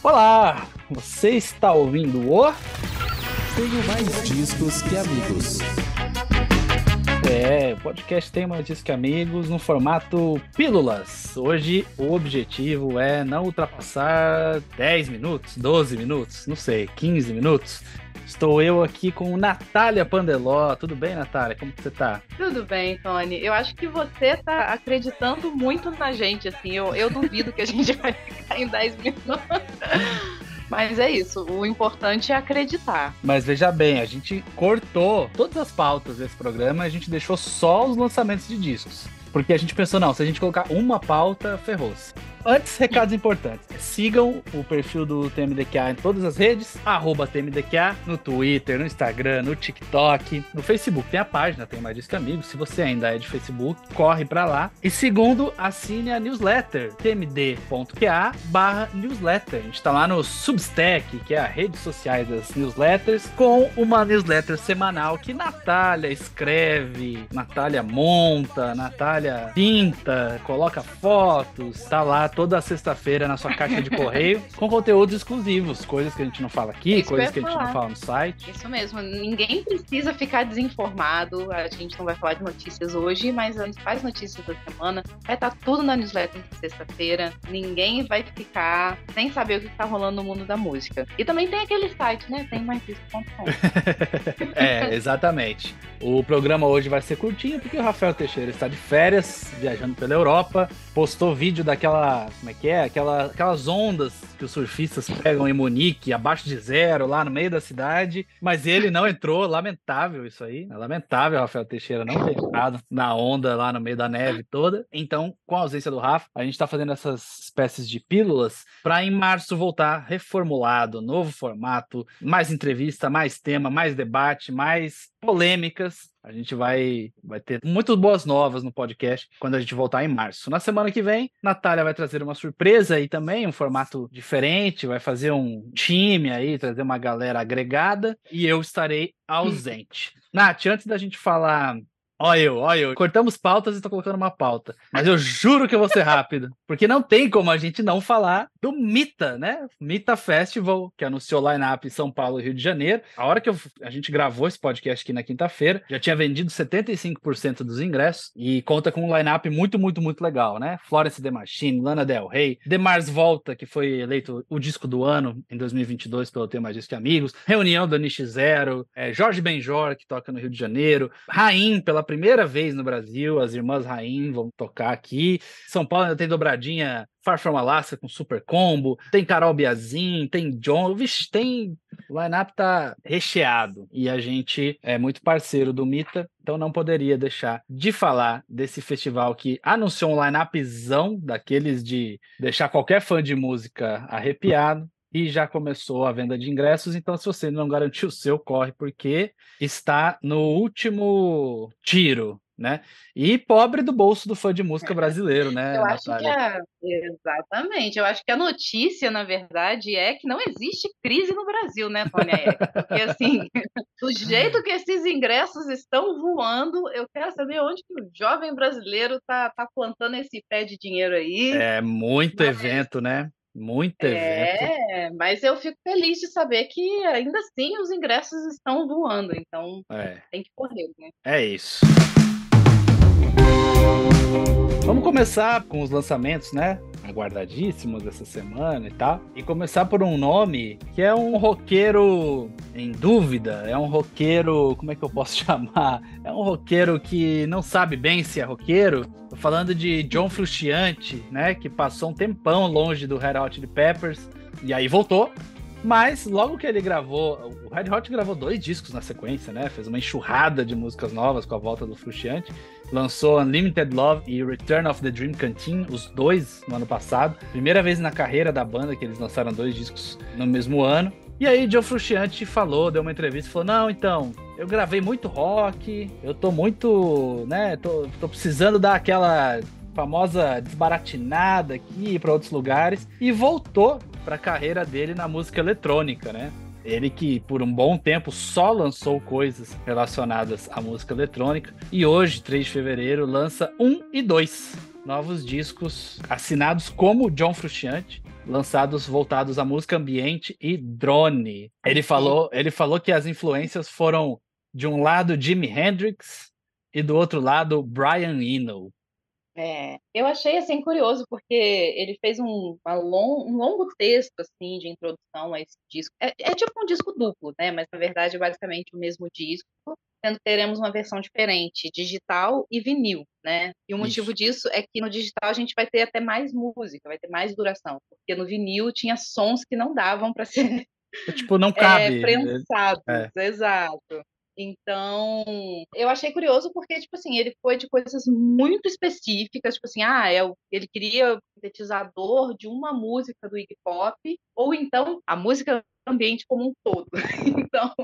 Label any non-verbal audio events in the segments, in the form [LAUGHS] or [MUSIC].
Olá, você está ouvindo o Tenho mais discos que amigos. É, podcast tem mais discos que amigos no formato pílulas. Hoje o objetivo é não ultrapassar 10 minutos, 12 minutos, não sei, 15 minutos. Estou eu aqui com Natália Pandeló. Tudo bem, Natália? Como que você tá? Tudo bem, Tony. Eu acho que você tá acreditando muito na gente, assim. Eu, eu duvido que a gente [LAUGHS] vai ficar em 10 minutos. Mas é isso, o importante é acreditar. Mas veja bem, a gente cortou todas as pautas desse programa, a gente deixou só os lançamentos de discos. Porque a gente pensou, não, se a gente colocar uma pauta, ferrou-se. Antes, recados importantes. Sigam o perfil do TMDQA em todas as redes, arroba TMDQA, no Twitter, no Instagram, no TikTok, no Facebook. Tem a página, tem mais disco amigos. Se você ainda é de Facebook, corre pra lá. E segundo, assine a newsletter, tmd.qa barra newsletter. A gente tá lá no Substack, que é a rede social das newsletters, com uma newsletter semanal que Natália escreve, Natália monta, Natália pinta, coloca fotos, tá lá toda sexta-feira na sua caixa de correio [LAUGHS] com conteúdos exclusivos, coisas que a gente não fala aqui, Isso coisas que a gente não falar. fala no site. Isso mesmo, ninguém precisa ficar desinformado. A gente não vai falar de notícias hoje, mas as principais notícias da semana vai estar tudo na newsletter de sexta-feira. Ninguém vai ficar sem saber o que está rolando no mundo da música. E também tem aquele site, né? Tem maisdisco.com. [LAUGHS] é, exatamente. O programa hoje vai ser curtinho porque o Rafael Teixeira está de férias, viajando pela Europa, postou vídeo daquela, como é que é? Aquela, aquelas ondas que os surfistas pegam em Munique, abaixo de zero, lá no meio da cidade, mas ele não entrou, lamentável isso aí, é lamentável Rafael Teixeira não ter entrado na onda lá no meio da neve toda. Então, com a ausência do Rafa, a gente está fazendo essas espécies de pílulas para em março voltar reformulado, novo formato, mais entrevista, mais tema, mais debate, mais polêmicas. A gente vai, vai ter muito boas novas no podcast quando a gente voltar em março. Na semana que vem, Natália vai trazer uma surpresa aí também, um formato diferente, vai fazer um time aí, trazer uma galera agregada e eu estarei ausente. Nath, antes da gente falar Olha eu, olha eu. Cortamos pautas e tô colocando uma pauta. Mas eu juro que eu vou ser rápido. [LAUGHS] Porque não tem como a gente não falar do Mita, né? Mita Festival, que anunciou line-up em São Paulo e Rio de Janeiro. A hora que eu- a gente gravou esse podcast aqui na quinta-feira, já tinha vendido 75% dos ingressos. E conta com um line-up muito, muito, muito legal, né? Florence The Machine, Lana Del Rey, The Mars Volta, que foi eleito o disco do ano em 2022 pelo Tema Disco que Amigos. Reunião do Niche Zero, é, Jorge Benjor, que toca no Rio de Janeiro. Raim, pela primeira vez no Brasil, as irmãs Raim vão tocar aqui. São Paulo ainda tem dobradinha Far From Alaska com Super Combo, tem Carol Biazin, tem John, tem... O line-up tá recheado e a gente é muito parceiro do Mita, então não poderia deixar de falar desse festival que anunciou um line-upzão daqueles de deixar qualquer fã de música arrepiado. E já começou a venda de ingressos, então se você não garantiu o seu, corre, porque está no último tiro, né? E pobre do bolso do fã de música brasileiro, né? Eu acho que a... Exatamente. Eu acho que a notícia, na verdade, é que não existe crise no Brasil, né, Tônia? Porque, assim, [LAUGHS] do jeito que esses ingressos estão voando, eu quero saber onde que o jovem brasileiro tá, tá plantando esse pé de dinheiro aí. É muito Mas- evento, né? Muito evento. É, mas eu fico feliz de saber que ainda assim os ingressos estão voando, então É, tem que correr, né? é isso. Vamos começar com os lançamentos, né? Aguardadíssimos essa semana e tal. E começar por um nome que é um roqueiro em dúvida. É um roqueiro. Como é que eu posso [LAUGHS] chamar? É um roqueiro que não sabe bem se é roqueiro. Tô falando de John Frusciante, né? Que passou um tempão longe do Red Hot Chili Peppers. E aí voltou. Mas logo que ele gravou, o Red Hot gravou dois discos na sequência, né? Fez uma enxurrada de músicas novas com a volta do Frusciante. Lançou Unlimited Love e Return of the Dream Canteen, os dois no ano passado. Primeira vez na carreira da banda que eles lançaram dois discos no mesmo ano. E aí Joe Frusciante falou, deu uma entrevista falou: Não, então, eu gravei muito rock, eu tô muito, né, tô, tô precisando dar aquela famosa desbaratinada aqui para outros lugares e voltou para a carreira dele na música eletrônica, né? Ele que por um bom tempo só lançou coisas relacionadas à música eletrônica e hoje, 3 de fevereiro, lança um e dois novos discos assinados como John Frusciante lançados voltados à música ambiente e drone. Ele falou, ele falou que as influências foram de um lado Jimi Hendrix e do outro lado Brian Eno. É, eu achei assim curioso porque ele fez um, long, um longo texto assim de introdução a esse disco. É, é, tipo um disco duplo, né? Mas na verdade é basicamente o mesmo disco, sendo que teremos uma versão diferente, digital e vinil, né? E o motivo Isso. disso é que no digital a gente vai ter até mais música, vai ter mais duração, porque no vinil tinha sons que não davam para ser tipo não [LAUGHS] cabe é, prensados, é. exato. Então, eu achei curioso porque, tipo assim, ele foi de coisas muito específicas, tipo assim, ah, é, ele queria o sintetizador de uma música do Iggy Pop, ou então a música ambiente como um todo. [LAUGHS] Então,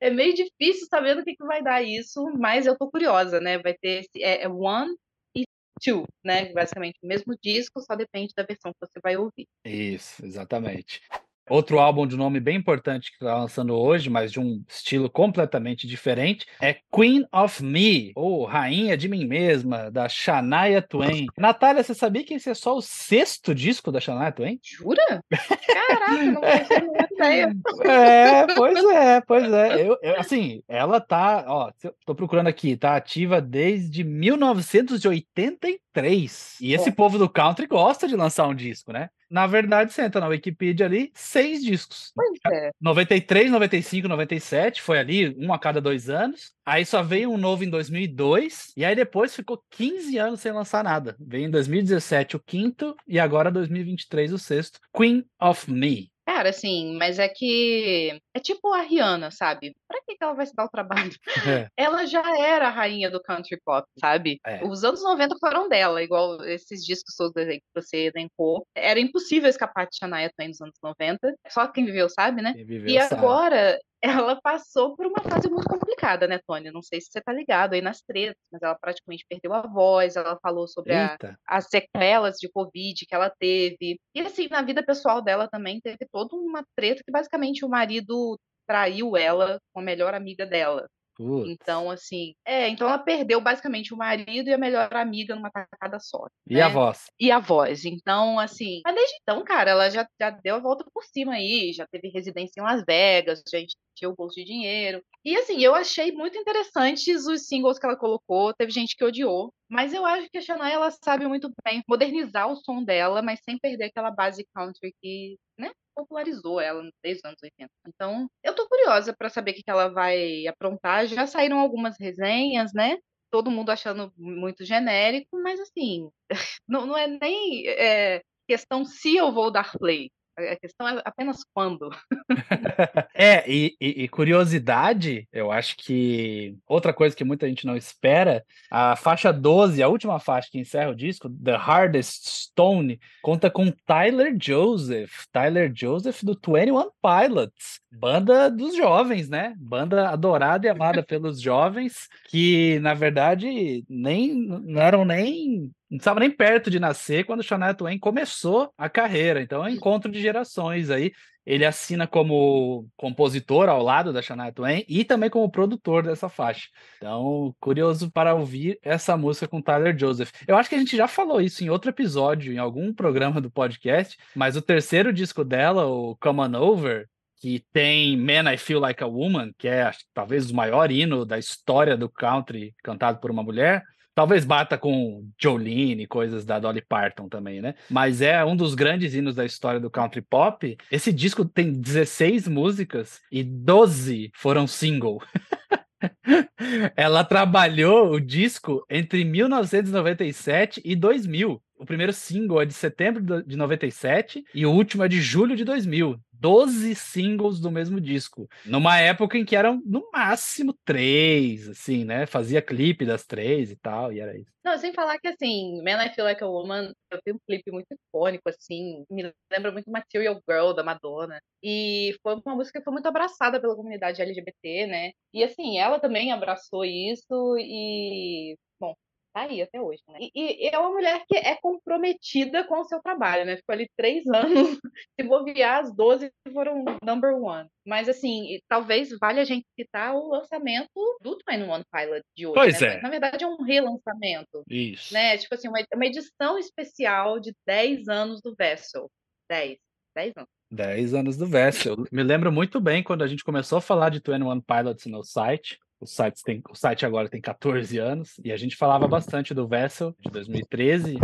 é meio difícil saber do que, que vai dar isso, mas eu tô curiosa, né? Vai ter esse, é, é One e Two, né? Basicamente o mesmo disco, só depende da versão que você vai ouvir. Isso, exatamente. Outro álbum de nome bem importante que está lançando hoje, mas de um estilo completamente diferente, é Queen of Me, ou Rainha de Mim Mesma, da Shania Twain. Natália, você sabia que esse é só o sexto disco da Shania Twain? Jura? Caraca, não ideia. É, pois é, pois é. Eu, eu, assim, ela tá, ó, tô procurando aqui, tá ativa desde 1983. E esse povo do country gosta de lançar um disco, né? Na verdade, você entra na Wikipedia ali, seis discos. Pois é. 93, 95, 97, foi ali, um a cada dois anos. Aí só veio um novo em 2002, e aí depois ficou 15 anos sem lançar nada. Veio em 2017 o quinto, e agora 2023 o sexto. Queen of Me. Cara, assim, mas é que é tipo a Rihanna, sabe? Pra que, que ela vai se dar o trabalho? [LAUGHS] É. Ela já era a rainha do country pop, sabe? É. Os anos 90 foram dela, igual esses discos todos que você elencou. Era impossível escapar de Shania Twain nos anos 90. Só quem viveu sabe, né? Viveu, e sabe. agora ela passou por uma fase muito complicada, né, Tônia? Não sei se você tá ligado aí nas tretas, mas ela praticamente perdeu a voz, ela falou sobre a, as sequelas de Covid que ela teve. E assim, na vida pessoal dela também teve toda uma treta que basicamente o marido traiu ela com a melhor amiga dela. Putz. Então, assim, é, então ela perdeu basicamente o marido e a melhor amiga numa tacada só. E né? a voz. E a voz. Então, assim, mas desde então, cara, ela já, já deu a volta por cima aí, já teve residência em Las Vegas, já encheu o bolso de dinheiro. E assim, eu achei muito interessantes os singles que ela colocou, teve gente que odiou, mas eu acho que a Shania ela sabe muito bem modernizar o som dela, mas sem perder aquela base country que, né, popularizou ela desde os anos 80. Então, eu tô curiosa para saber o que ela vai aprontar. Já saíram algumas resenhas, né? Todo mundo achando muito genérico, mas assim, [LAUGHS] não, não é nem é, questão se eu vou dar play. A questão é apenas quando. [LAUGHS] é, e, e, e, curiosidade, eu acho que outra coisa que muita gente não espera, a faixa 12, a última faixa que encerra o disco, The Hardest Stone, conta com Tyler Joseph. Tyler Joseph do 21 Pilots, banda dos jovens, né? Banda adorada e amada [LAUGHS] pelos jovens, que na verdade nem não eram nem não estava nem perto de nascer quando Shania Twain começou a carreira. Então é um encontro de gerações aí. Ele assina como compositor ao lado da Shania Twain e também como produtor dessa faixa. Então, curioso para ouvir essa música com Tyler Joseph. Eu acho que a gente já falou isso em outro episódio, em algum programa do podcast, mas o terceiro disco dela, o Come On Over, que tem Man I Feel Like a Woman, que é talvez o maior hino da história do country cantado por uma mulher. Talvez bata com Jolene, coisas da Dolly Parton também, né? Mas é um dos grandes hinos da história do country pop. Esse disco tem 16 músicas e 12 foram single. [LAUGHS] Ela trabalhou o disco entre 1997 e 2000. O primeiro single é de setembro de 97 e o último é de julho de 2000. 12 singles do mesmo disco. Numa época em que eram no máximo três, assim, né? Fazia clipe das três e tal, e era isso. Não, sem falar que assim, Man I Feel Like a Woman, eu tenho um clipe muito icônico, assim, me lembra muito Material Girl da Madonna. E foi uma música que foi muito abraçada pela comunidade LGBT, né? E assim, ela também abraçou isso e tá aí até hoje, né? E, e, é uma mulher que é comprometida com o seu trabalho, né? Ficou ali três [LAUGHS] anos, se bobear, as 12 foram number one. Mas, assim, talvez valha a gente citar o lançamento do 21 Pilot de hoje. Pois né? é. Na verdade, é um relançamento. Isso. Né? Tipo assim, uma, uma edição especial de 10 anos do Vessel. 10. 10 anos. 10 anos do Vessel. Me lembro muito bem quando a gente começou a falar de 21 Pilots no site. O site, tem, o site agora tem 14 anos e a gente falava bastante do Vessel de 2013.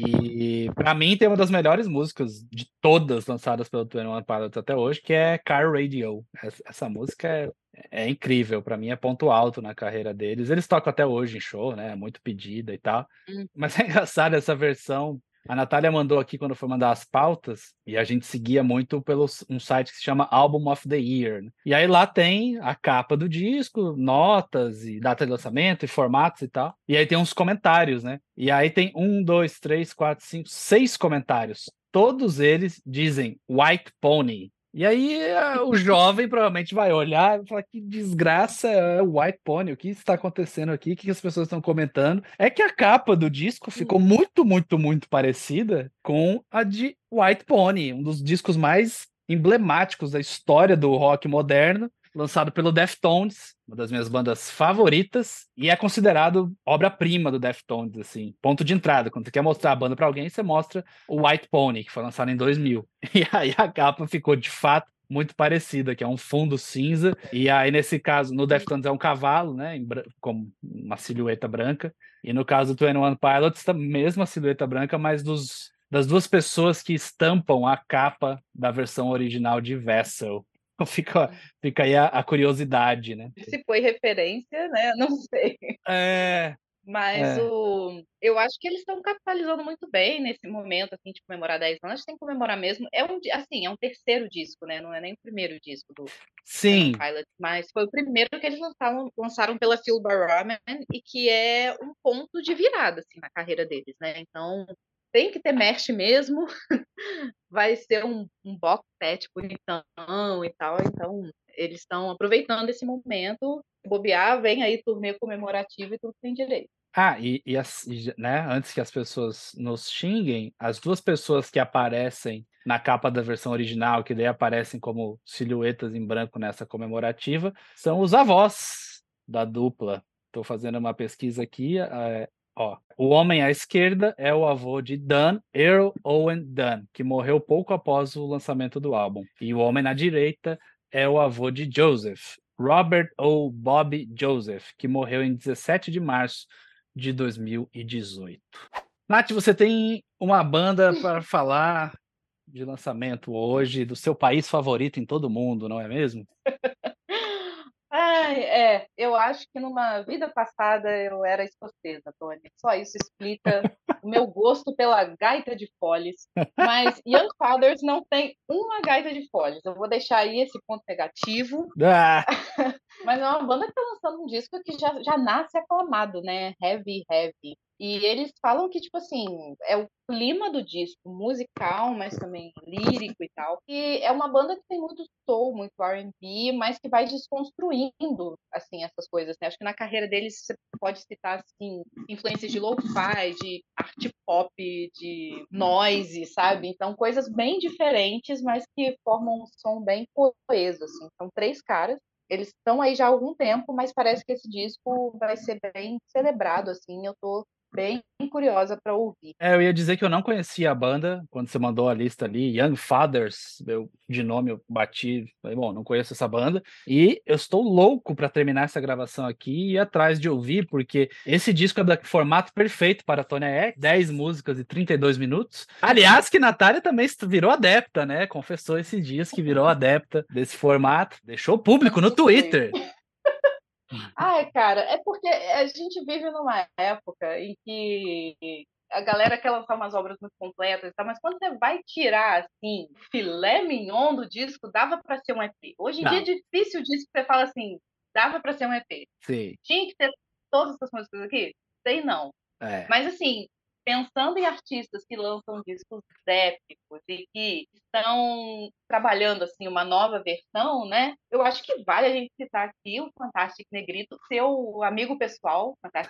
E para mim tem uma das melhores músicas de todas lançadas pelo 21 Pilots até hoje, que é Car Radio. Essa, essa música é, é incrível, para mim é ponto alto na carreira deles. Eles tocam até hoje em show, né? É muito pedida e tal. Hum. Mas é engraçado essa versão a Natália mandou aqui quando foi mandar as pautas, e a gente seguia muito pelo um site que se chama Album of the Year. né? E aí lá tem a capa do disco, notas e data de lançamento e formatos e tal. E aí tem uns comentários, né? E aí tem um, dois, três, quatro, cinco, seis comentários. Todos eles dizem White Pony. E aí eh, o jovem provavelmente vai olhar e falar que desgraça é o White Pony, o que está acontecendo aqui, o que as pessoas estão comentando. É que a capa do disco ficou muito, muito, muito parecida com a de White Pony, um dos discos mais emblemáticos da história do rock moderno, lançado pelo Deftones, uma das minhas bandas favoritas, e é considerado obra-prima do Deftones, assim, ponto de entrada. Quando você quer mostrar a banda para alguém, você mostra o White Pony, que foi lançado em 2000. [LAUGHS] E aí a capa ficou de fato muito parecida, que é um fundo cinza, e aí nesse caso, no Deftones é um cavalo, né, em bran- com uma silhueta branca, e no caso do 21 Pilots, a mesma silhueta branca, mas dos, das duas pessoas que estampam a capa da versão original de Vessel. Então [LAUGHS] fica, fica aí a, a curiosidade, né? Se foi referência, né? Não [LAUGHS] sei. É, Mas É. o... eu acho que eles estão capitalizando muito bem nesse momento, assim, de comemorar 10 anos. Tem que comemorar mesmo. É um, assim, é um terceiro disco, né? Não é nem o primeiro disco do sim, Pilot, mas foi o primeiro que eles lançaram, lançaram pela Phil Barraman e que é um ponto de virada, assim, na carreira deles, né? Então, tem que ter merch mesmo. [LAUGHS] Vai ser um, um box set bonitão e tal. Então, eles estão aproveitando esse momento. Bobear, vem aí turnê comemorativo e tudo tem direito. Ah, e, e as- né, antes que as pessoas nos xinguem, as duas pessoas que aparecem na capa da versão original, que daí aparecem como silhuetas em branco nessa comemorativa, são os avós da dupla. Estou fazendo uma pesquisa aqui. é, ó, o homem à esquerda é o avô de Dan, Earl Owen Dan, que morreu pouco após o lançamento do álbum. E o homem na direita é o avô de Joseph, Robert ou Bob Joseph, que morreu em 17 de março de 2018. Nath, você tem uma banda para falar de lançamento hoje do seu país favorito em todo o mundo, não é mesmo? [LAUGHS] Ai, é, eu acho que numa vida passada eu era escocesa, Tony. Só isso explica o meu gosto pela gaita de foles. Mas Young Fathers não tem uma gaita de foles. Eu vou deixar aí esse ponto negativo. Ah, [LAUGHS] Mas é uma banda que tá lançando um disco que já, já nasce aclamado, né? Heavy, heavy. E eles falam que, tipo assim, é o clima do disco musical, mas também lírico e tal. E é uma banda que tem muito soul, muito R&B, mas que vai desconstruindo, assim, essas coisas, né? Acho que na carreira deles você pode citar, assim, influências de lo-fi, de art pop, de noise, sabe? Então, coisas bem diferentes, mas que formam um som bem coeso, assim. São três caras eles estão aí já há algum tempo, mas parece que esse disco vai ser bem celebrado, assim. Eu tô bem curiosa para ouvir. é, eu ia dizer que eu não conhecia a banda quando você mandou a lista ali, Young Fathers, eu, de nome eu bati, falei, bom, não conheço essa banda, e eu estou louco para terminar essa gravação aqui e ir atrás de ouvir, porque esse disco é do formato perfeito para a Tony X, 10 músicas e 32 minutos. Aliás, que Natália também virou adepta, né? Confessou esses dias que virou adepta desse formato, deixou público no Twitter. Ai, cara, é porque a gente vive numa época em que a galera quer lançar umas obras muito completas, e tal, mas quando você vai tirar assim, filé mignon do disco, dava para ser um EP. Hoje em Não. dia é difícil o disco que você fala assim, dava para ser um EP. Sim, Tinha que ter todas essas músicas aqui? Sei não. é. Mas assim, pensando em artistas que lançam discos épicos e que estão trabalhando assim uma nova versão, né? Eu acho que vale a gente citar aqui o Fantastic Negrito, seu amigo pessoal, Negrito,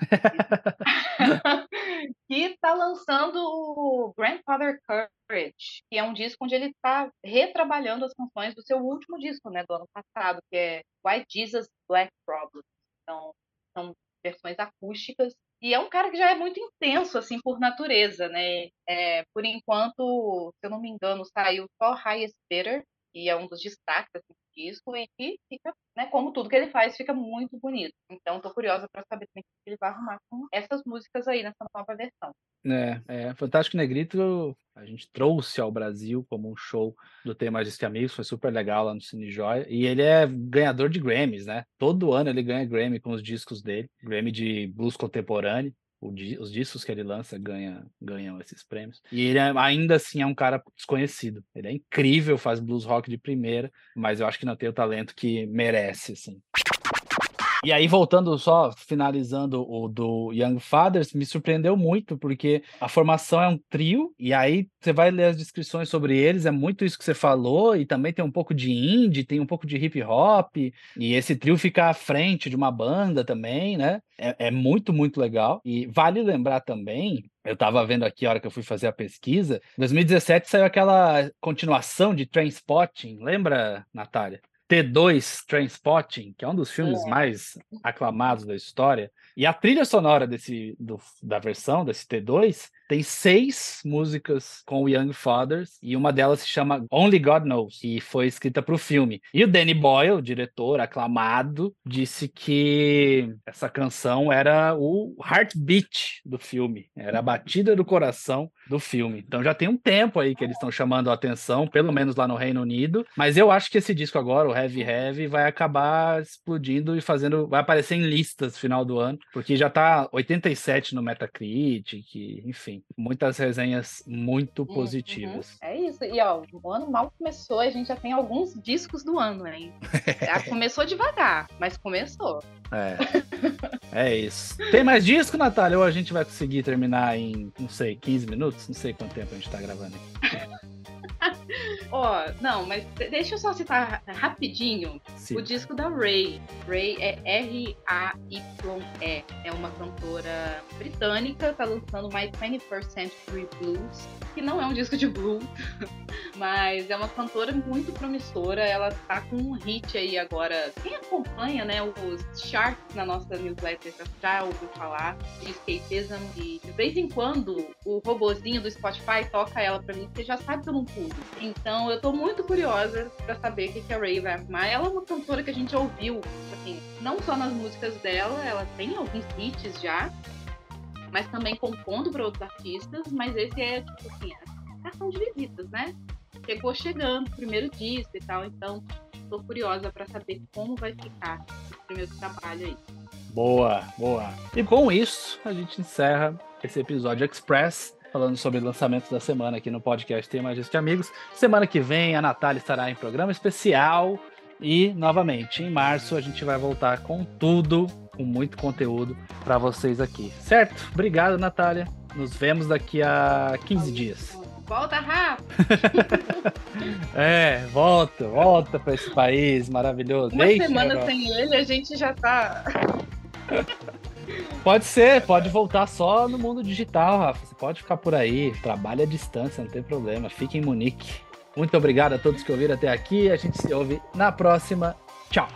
[LAUGHS] que está lançando o Grandfather Courage, que é um disco onde ele está retrabalhando as canções do seu último disco, né, do ano passado, que é White Jesus Black Problem. Então, são versões acústicas E é um cara que já é muito intenso, assim, por natureza, né? É, por enquanto, se eu não me engano, saiu só Highest Bitter, que é um dos destaques assim, disco, e fica, né, como tudo que ele faz, fica muito bonito. Então, tô curiosa para saber o que ele vai arrumar com essas músicas aí nessa nova versão. É, é, Fantástico Negrito a gente trouxe ao Brasil como um show do tema de Amigos, foi super legal lá no Cine Joia, e ele é ganhador de Grammys, né? Todo ano ele ganha Grammy com os discos dele, Grammy de blues contemporâneo, os discos que ele lança ganha, ganham esses prêmios. E ele é, ainda assim é um cara desconhecido. Ele é incrível, faz blues rock de primeira, mas eu acho que não tem o talento que merece, assim. E aí, voltando só, finalizando o do Young Fathers, me surpreendeu muito, porque a formação é um trio, e aí você vai ler as descrições sobre eles, é muito isso que você falou, e também tem um pouco de indie, tem um pouco de hip hop, e esse trio fica à frente de uma banda também, né? É, é muito, muito legal. E vale lembrar também eu estava vendo aqui a hora que eu fui fazer a pesquisa. Em 2017 saiu aquela continuação de Trainspotting, lembra, Natália? T2 Transpotting, que é um dos filmes é. mais aclamados da história, e a trilha sonora desse, do, da versão desse T2 tem seis músicas com o Young Fathers e uma delas se chama Only God Knows e foi escrita para o filme. E o Danny Boyle, diretor aclamado, disse que essa canção era o heartbeat do filme, era a batida do coração do filme. Então já tem um tempo aí que eles estão chamando a atenção, pelo menos lá no Reino Unido. Mas eu acho que esse disco agora, o Heavy Heavy, vai acabar explodindo e fazendo, vai aparecer em listas no final do ano, porque já tá 87 no Metacritic, enfim muitas resenhas muito uhum. positivas. Uhum. É isso. E ó, o ano mal começou, a gente já tem alguns discos do ano, hein? [LAUGHS] começou devagar, mas começou. É. É isso. Tem mais disco, Natália? Ou a gente vai conseguir terminar em, não sei, 15 minutos? Não sei quanto tempo a gente tá gravando aqui. [LAUGHS] Ó, oh, não, mas deixa eu só citar rapidinho Sim. o disco da Ray. Ray é R-A-Y-E. É uma cantora britânica, tá lançando My 21st Century Blues, que não é um disco de blues, [LAUGHS] mas é uma cantora muito promissora. Ela tá com um hit aí agora. Quem acompanha, né, os charts na nossa newsletter já ouviu falar de escapism e de vez em quando o robozinho do Spotify toca ela pra mim, você já sabe que eu não pulo. Então eu tô muito curiosa para saber o que, que a Ray vai arrumar. Ela é uma cantora que a gente ouviu, assim, não só nas músicas dela, ela tem alguns hits já, mas também compondo para outros artistas, mas esse é, tipo assim, a cartão de visitas, né? Chegou chegando, primeiro disco e tal, então tô curiosa para saber como vai ficar esse primeiro trabalho aí. Boa, boa. E com isso, a gente encerra esse episódio Express falando sobre lançamentos da semana aqui no podcast Tem Mais de Amigos. Semana que vem a Natália estará em programa especial e, novamente, em março a gente vai voltar com tudo, com muito conteúdo para vocês aqui. Certo? Obrigado, Natália. Nos vemos daqui a 15 dias. Volta, Rafa! [LAUGHS] é, volta, volta para esse país maravilhoso. Uma semana agora. sem ele, a gente já tá. [LAUGHS] Pode ser, pode voltar só no mundo digital, Rafa. Você pode ficar por aí, trabalha à distância, não tem problema. Fique em Munique. Muito obrigado a todos que ouviram até aqui. A gente se ouve na próxima. Tchau.